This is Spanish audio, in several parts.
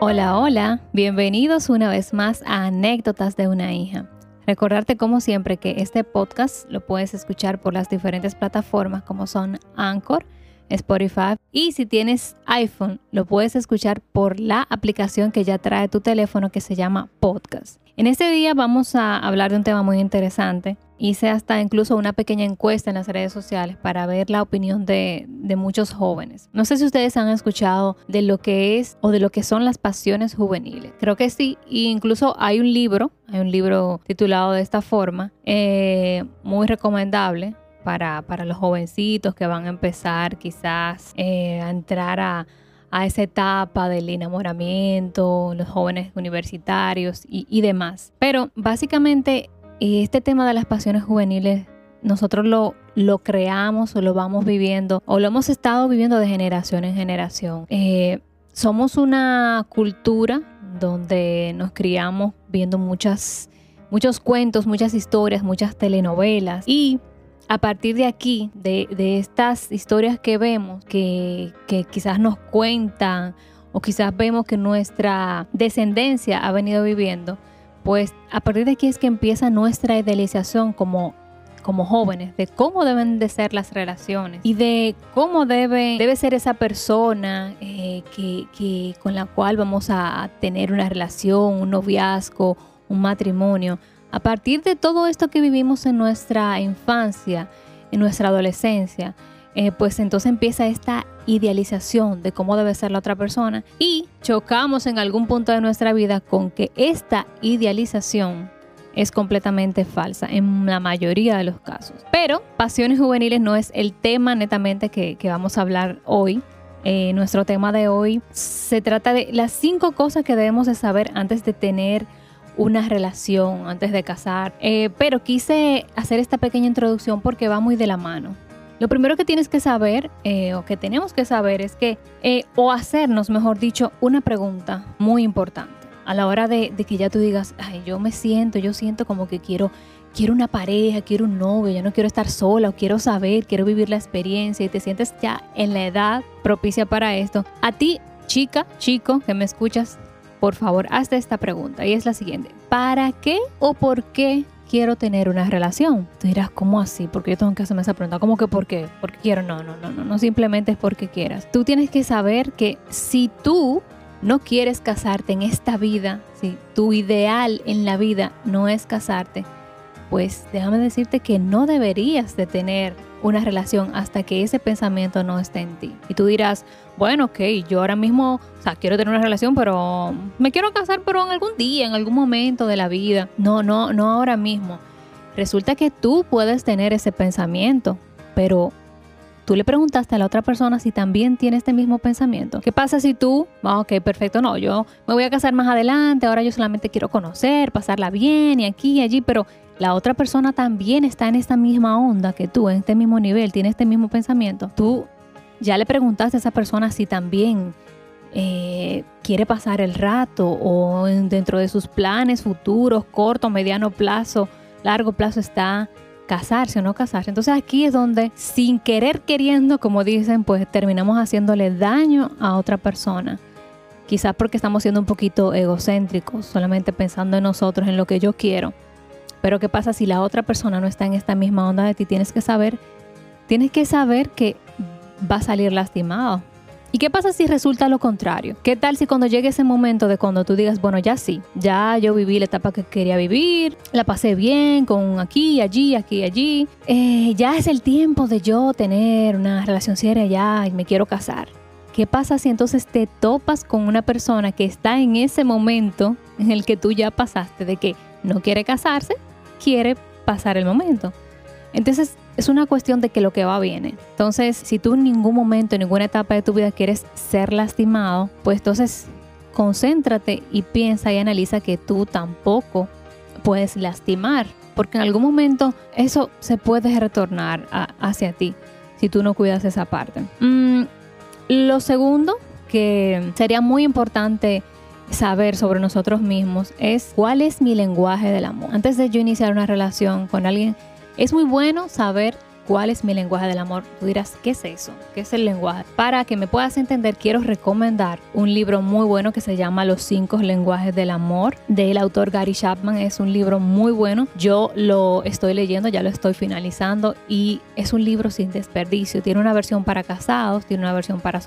Hola, hola, bienvenidos una vez más a Anécdotas de una hija. Recordarte como siempre que este podcast lo puedes escuchar por las diferentes plataformas como son Anchor, Spotify y si tienes iPhone lo puedes escuchar por la aplicación que ya trae tu teléfono que se llama Podcast. En este día vamos a hablar de un tema muy interesante. Hice hasta incluso una pequeña encuesta en las redes sociales para ver la opinión de, muchos jóvenes. No sé si ustedes han escuchado de lo que es o de lo que son las pasiones juveniles. Creo que sí. E incluso hay un libro, hay un libro titulado de esta forma, eh, muy recomendable para, los jovencitos que van a empezar quizás eh, a entrar a a esa etapa del enamoramiento, los jóvenes universitarios y, demás. Pero básicamente este tema de las pasiones juveniles nosotros lo, lo creamos o lo vamos viviendo o lo hemos estado viviendo de generación en generación. Eh, somos una cultura donde nos criamos viendo muchas, muchos cuentos, muchas historias, muchas telenovelas y a partir de aquí, de, estas historias que vemos, que, quizás nos cuentan o quizás vemos que nuestra descendencia ha venido viviendo, pues a partir de aquí es que empieza nuestra idealización como como jóvenes, de cómo deben de ser las relaciones y de cómo debe, debe ser esa persona eh, que, con la cual vamos a tener una relación, un noviazgo, un matrimonio. A partir de todo esto que vivimos en nuestra infancia, en nuestra adolescencia, eh, pues entonces empieza esta idealización de cómo debe ser la otra persona y chocamos en algún punto de nuestra vida con que esta idealización es completamente falsa en la mayoría de los casos. Pero pasiones juveniles no es el tema netamente que, vamos a hablar hoy. Eh, nuestro tema de hoy se trata de las cinco cosas que debemos de saber antes de tener una relación antes de casar. Eh, pero quise hacer esta pequeña introducción porque va muy de la mano. Lo primero que tienes que saber, eh, o que tenemos que saber, es que, eh, o hacernos, mejor dicho, una pregunta muy importante. A la hora de, que ya tú digas, ay, yo me siento, yo siento como que quiero, quiero una pareja, quiero un novio, ya no quiero estar sola, o quiero saber, quiero vivir la experiencia y te sientes ya en la edad propicia para esto. A ti, chica, chico, que me escuchas, por favor, hazte esta pregunta y es la siguiente. ¿Para qué o por qué quiero tener una relación? Tú dirás, ¿cómo así? Porque yo tengo que hacerme esa pregunta. ¿Cómo que por qué? Porque quiero. No, no, no, no, no simplemente es porque quieras. Tú tienes que saber que si tú no quieres casarte en esta vida, si tu ideal en la vida no es casarte, pues déjame decirte que no deberías de tener una relación hasta que ese pensamiento no esté en ti. Y tú dirás, bueno, ok, yo ahora mismo, o sea, quiero tener una relación, pero me quiero casar, pero en algún día, en algún momento de la vida. No, no, no ahora mismo. Resulta que tú puedes tener ese pensamiento, pero tú le preguntaste a la otra persona si también tiene este mismo pensamiento. ¿Qué pasa si tú, ah, ok, perfecto, no, yo me voy a casar más adelante, ahora yo solamente quiero conocer, pasarla bien y aquí y allí, pero la otra persona también está en esta misma onda que tú, en este mismo nivel, tiene este mismo pensamiento, tú ya le preguntaste a esa persona si también eh, quiere pasar el rato o dentro de sus planes futuros, corto, mediano plazo, largo plazo está casarse o no casarse. Entonces aquí es donde sin querer queriendo, como dicen, pues terminamos haciéndole daño a otra persona. Quizás porque estamos siendo un poquito egocéntricos, solamente pensando en nosotros, en lo que yo quiero. Pero ¿qué pasa si la otra persona no está en esta misma onda de ti? Tienes que saber, tienes que saber que va a salir lastimado. ¿Y qué pasa si resulta lo contrario? ¿Qué tal si cuando llegue ese momento de cuando tú digas, bueno, ya sí, ya yo viví la etapa que quería vivir, la pasé bien con aquí, allí, aquí, allí, eh, ya es el tiempo de yo tener una relación seria ya y me quiero casar? ¿Qué pasa si entonces te topas con una persona que está en ese momento en el que tú ya pasaste de que no quiere casarse, quiere pasar el momento. Entonces es una cuestión de que lo que va viene. Entonces, si tú en ningún momento, en ninguna etapa de tu vida quieres ser lastimado, pues entonces concéntrate y piensa y analiza que tú tampoco puedes lastimar, porque en algún momento eso se puede retornar hacia ti si tú no cuidas esa parte. Mm, lo segundo que sería muy importante saber sobre nosotros mismos es cuál es mi lenguaje del amor. Antes de yo iniciar una relación con alguien, es muy bueno saber cuál es mi lenguaje del amor. Tú dirás, ¿qué es eso? ¿Qué es el lenguaje? Para que me puedas entender, quiero recomendar un libro muy bueno que se llama Los cinco lenguajes del amor del autor Gary Chapman. Es un libro muy bueno. Yo lo estoy leyendo, ya lo estoy finalizando y es un libro sin desperdicio. Tiene una versión para casados, tiene una versión para,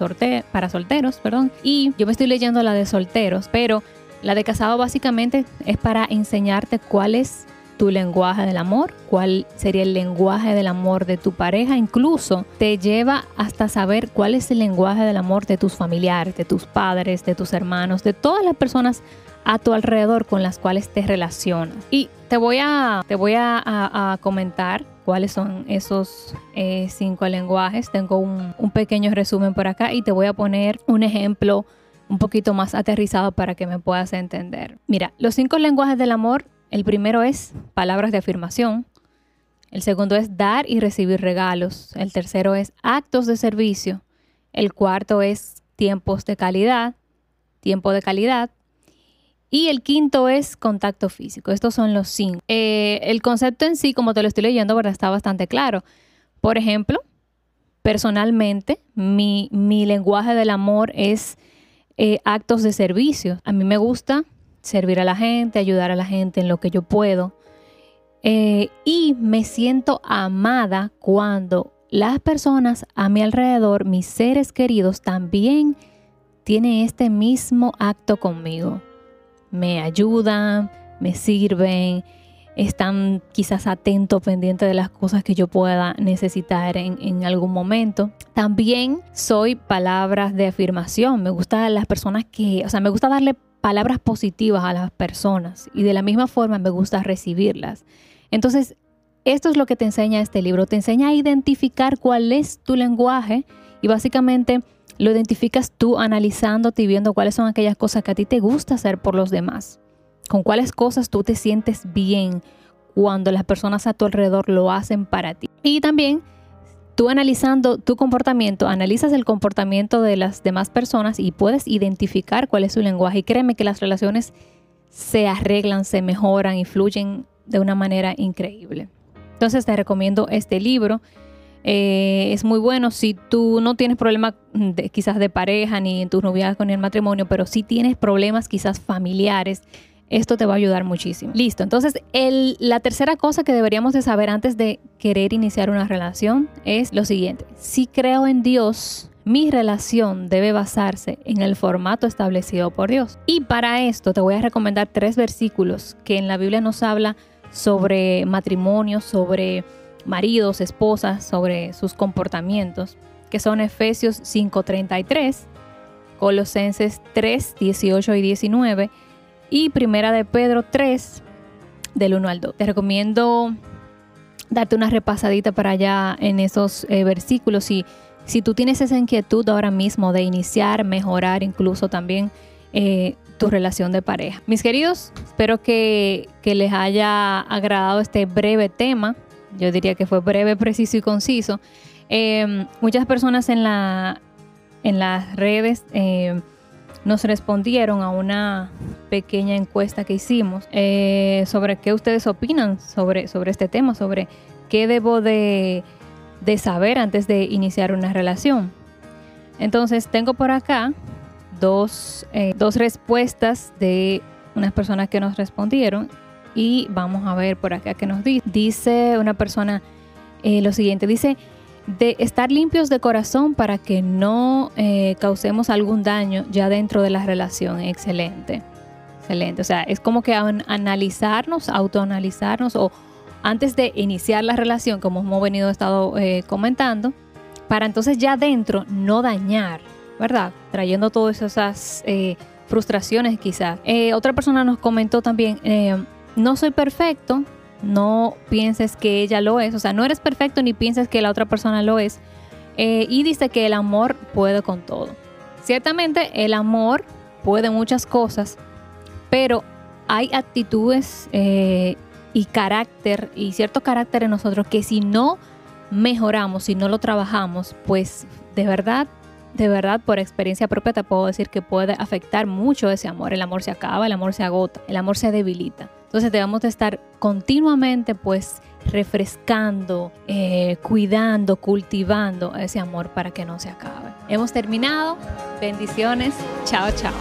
para solteros, perdón. Y yo me estoy leyendo la de solteros, pero la de casado básicamente es para enseñarte cuál es tu lenguaje del amor, cuál sería el lenguaje del amor de tu pareja, incluso te lleva hasta saber cuál es el lenguaje del amor de tus familiares, de tus padres, de tus hermanos, de todas las personas a tu alrededor con las cuales te relacionas. Y te voy a, te voy a, comentar cuáles son esos eh, cinco lenguajes. Tengo un, un pequeño resumen por acá y te voy a poner un ejemplo un poquito más aterrizado para que me puedas entender. Mira, los cinco lenguajes del amor el primero es palabras de afirmación. El segundo es dar y recibir regalos. El tercero es actos de servicio. El cuarto es tiempos de calidad, tiempo de calidad. Y el quinto es contacto físico. Estos son los cinco. Eh, el concepto en sí, como te lo estoy leyendo, ¿verdad? está bastante claro. Por ejemplo, personalmente, mi, lenguaje del amor es eh, actos de servicio. A mí me gusta servir a la gente, ayudar a la gente en lo que yo puedo. Eh, y me siento amada cuando las personas a mi alrededor, mis seres queridos, también tienen este mismo acto conmigo. Me ayudan, me sirven, están quizás atentos, pendientes de las cosas que yo pueda necesitar en, en, algún momento. También soy palabras de afirmación. Me gusta las personas que, o sea, me gusta darle palabras positivas a las personas y de la misma forma me gusta recibirlas. Entonces, esto es lo que te enseña este libro, te enseña a identificar cuál es tu lenguaje y básicamente lo identificas tú analizándote y viendo cuáles son aquellas cosas que a ti te gusta hacer por los demás, con cuáles cosas tú te sientes bien cuando las personas a tu alrededor lo hacen para ti. Y también tú analizando tu comportamiento, analizas el comportamiento de las demás personas y puedes identificar cuál es su lenguaje. Y créeme que las relaciones se arreglan, se mejoran y fluyen de una manera increíble. Entonces te recomiendo este libro. Eh, es muy bueno si tú no tienes problemas quizás de pareja ni en tus noviazgo ni en el matrimonio, pero si tienes problemas quizás familiares esto te va a ayudar muchísimo. Listo, entonces la tercera cosa que deberíamos de saber antes de querer iniciar una relación es lo siguiente. Si creo en Dios, mi relación debe basarse en el formato establecido por Dios. Y para esto te voy a recomendar tres versículos que en la Biblia nos habla sobre matrimonio, sobre maridos, esposas, sobre sus comportamientos, que son Efesios 5:33, Colosenses 3, 18 y 19 y Primera de Pedro 3, del 1 al 2. Te recomiendo darte una repasadita para allá en esos eh, versículos. Y si tú tienes esa inquietud ahora mismo de iniciar, mejorar incluso también eh, tu relación de pareja. Mis queridos, espero que, les haya agradado este breve tema. Yo diría que fue breve, preciso y conciso. Eh, muchas personas en, la, en las redes nos respondieron a una pequeña encuesta que hicimos eh, sobre qué ustedes opinan sobre, sobre este tema, sobre qué debo de, saber antes de iniciar una relación. Entonces tengo por acá dos, eh, dos respuestas de unas personas que nos respondieron y vamos a ver por acá qué nos dice. Dice una persona eh, lo siguiente, dice, de estar limpios de corazón para que no eh, causemos algún daño ya dentro de la relación. Excelente, excelente. O sea, es como que analizarnos, autoanalizarnos o antes de iniciar la relación, como hemos venido estado eh, comentando, para entonces ya dentro no dañar, ¿verdad? Trayendo todas esas eh, frustraciones quizás. otra persona nos comentó también, no soy perfecto, no pienses que ella lo es, o sea, no eres perfecto ni pienses que la otra persona lo es. Eh, y dice que el amor puede con todo. Ciertamente el amor puede muchas cosas, pero hay actitudes eh, y carácter y cierto carácter en nosotros que si no mejoramos, si no lo trabajamos, pues de verdad, de verdad, por experiencia propia te puedo decir que puede afectar mucho ese amor. El amor se acaba, el amor se agota, el amor se debilita. Entonces debemos de estar continuamente pues refrescando, eh, cuidando, cultivando ese amor para que no se acabe. Hemos terminado. Bendiciones. Chao, chao.